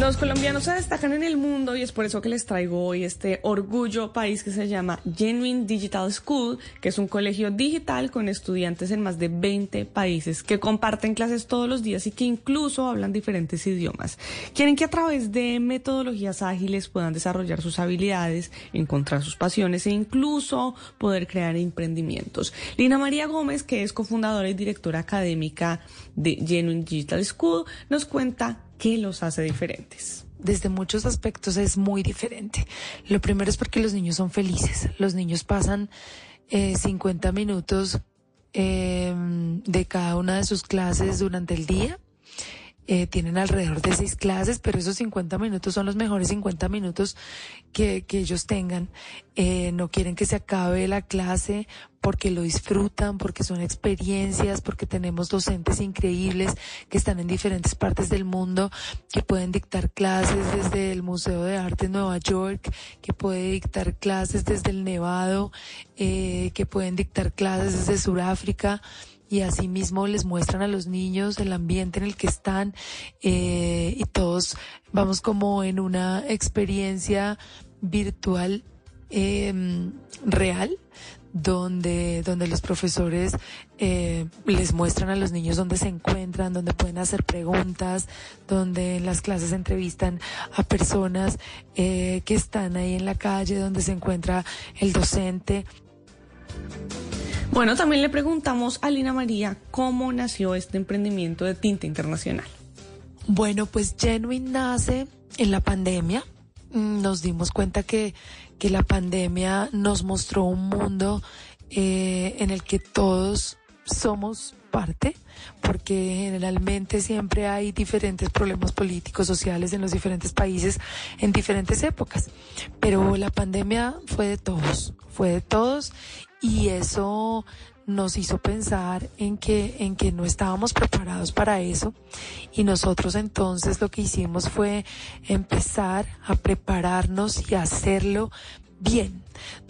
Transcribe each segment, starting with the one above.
Los colombianos se destacan en el mundo y es por eso que les traigo hoy este orgullo país que se llama Genuine Digital School, que es un colegio digital con estudiantes en más de 20 países que comparten clases todos los días y que incluso hablan diferentes idiomas. Quieren que a través de metodologías ágiles puedan desarrollar sus habilidades, encontrar sus pasiones e incluso poder crear emprendimientos. Lina María Gómez, que es cofundadora y directora académica de Genuine Digital School, nos cuenta ¿Qué los hace diferentes? Desde muchos aspectos es muy diferente. Lo primero es porque los niños son felices. Los niños pasan 50 eh, minutos em, de cada una de sus clases durante el día. Eh, tienen alrededor de seis clases, pero esos 50 minutos son los mejores 50 minutos que, ellos tengan. Eh, no quieren que se acabe la clase porque lo disfrutan, porque son experiencias, porque tenemos docentes increíbles que están en diferentes partes del mundo, que pueden dictar clases desde el Museo de Arte en Nueva York, que puede dictar clases desde el Nevado, eh, que pueden dictar clases desde Sudáfrica y asimismo les muestran a los niños el ambiente en el que están eh, y todos vamos como en una experiencia virtual eh, real donde, donde los profesores eh, les muestran a los niños dónde se encuentran, donde pueden hacer preguntas, donde en las clases entrevistan a personas eh, que están ahí en la calle, donde se encuentra el docente. Bueno, también le preguntamos a Lina María cómo nació este emprendimiento de tinta internacional. Bueno, pues Genuine nace en la pandemia. Mm, nos dimos cuenta que que la pandemia nos mostró un mundo eh, en el que todos somos parte, porque generalmente siempre hay diferentes problemas políticos, sociales en los diferentes países, en diferentes épocas. Pero la pandemia fue de todos, fue de todos y eso nos hizo pensar en que, en que no estábamos preparados para eso y nosotros entonces lo que hicimos fue empezar a prepararnos y hacerlo bien,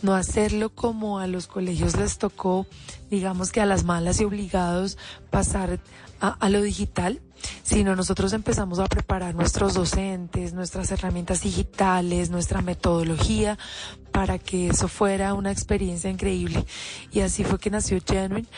no hacerlo como a los colegios les tocó, digamos que a las malas y obligados pasar a, lo digital, sino nosotros empezamos a preparar nuestros docentes, nuestras herramientas digitales, nuestra metodología para que eso fuera una experiencia increíble. Y así fue que nació Genuine,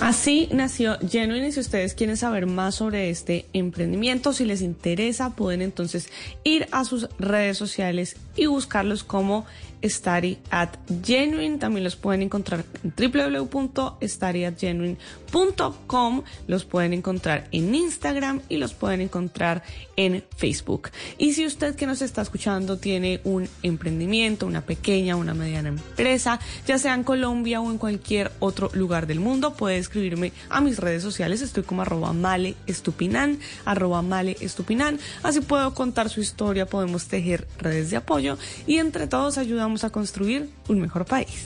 Así nació Genuine y si ustedes quieren saber más sobre este emprendimiento, si les interesa, pueden entonces ir a sus redes sociales y buscarlos como Study at Genuine. También los pueden encontrar en www.studyatgenuine.com. Los pueden encontrar en Instagram y los pueden encontrar en Facebook. Y si usted que nos está escuchando tiene un emprendimiento, una pequeña, una mediana empresa, ya sea en Colombia o en cualquier otro lugar del mundo, puede escribirme a mis redes sociales. Estoy como arroba male estupinan, arroba male estupinan. Así puedo contar su historia, podemos tejer redes de apoyo y entre todos ayudamos a construir un mejor país.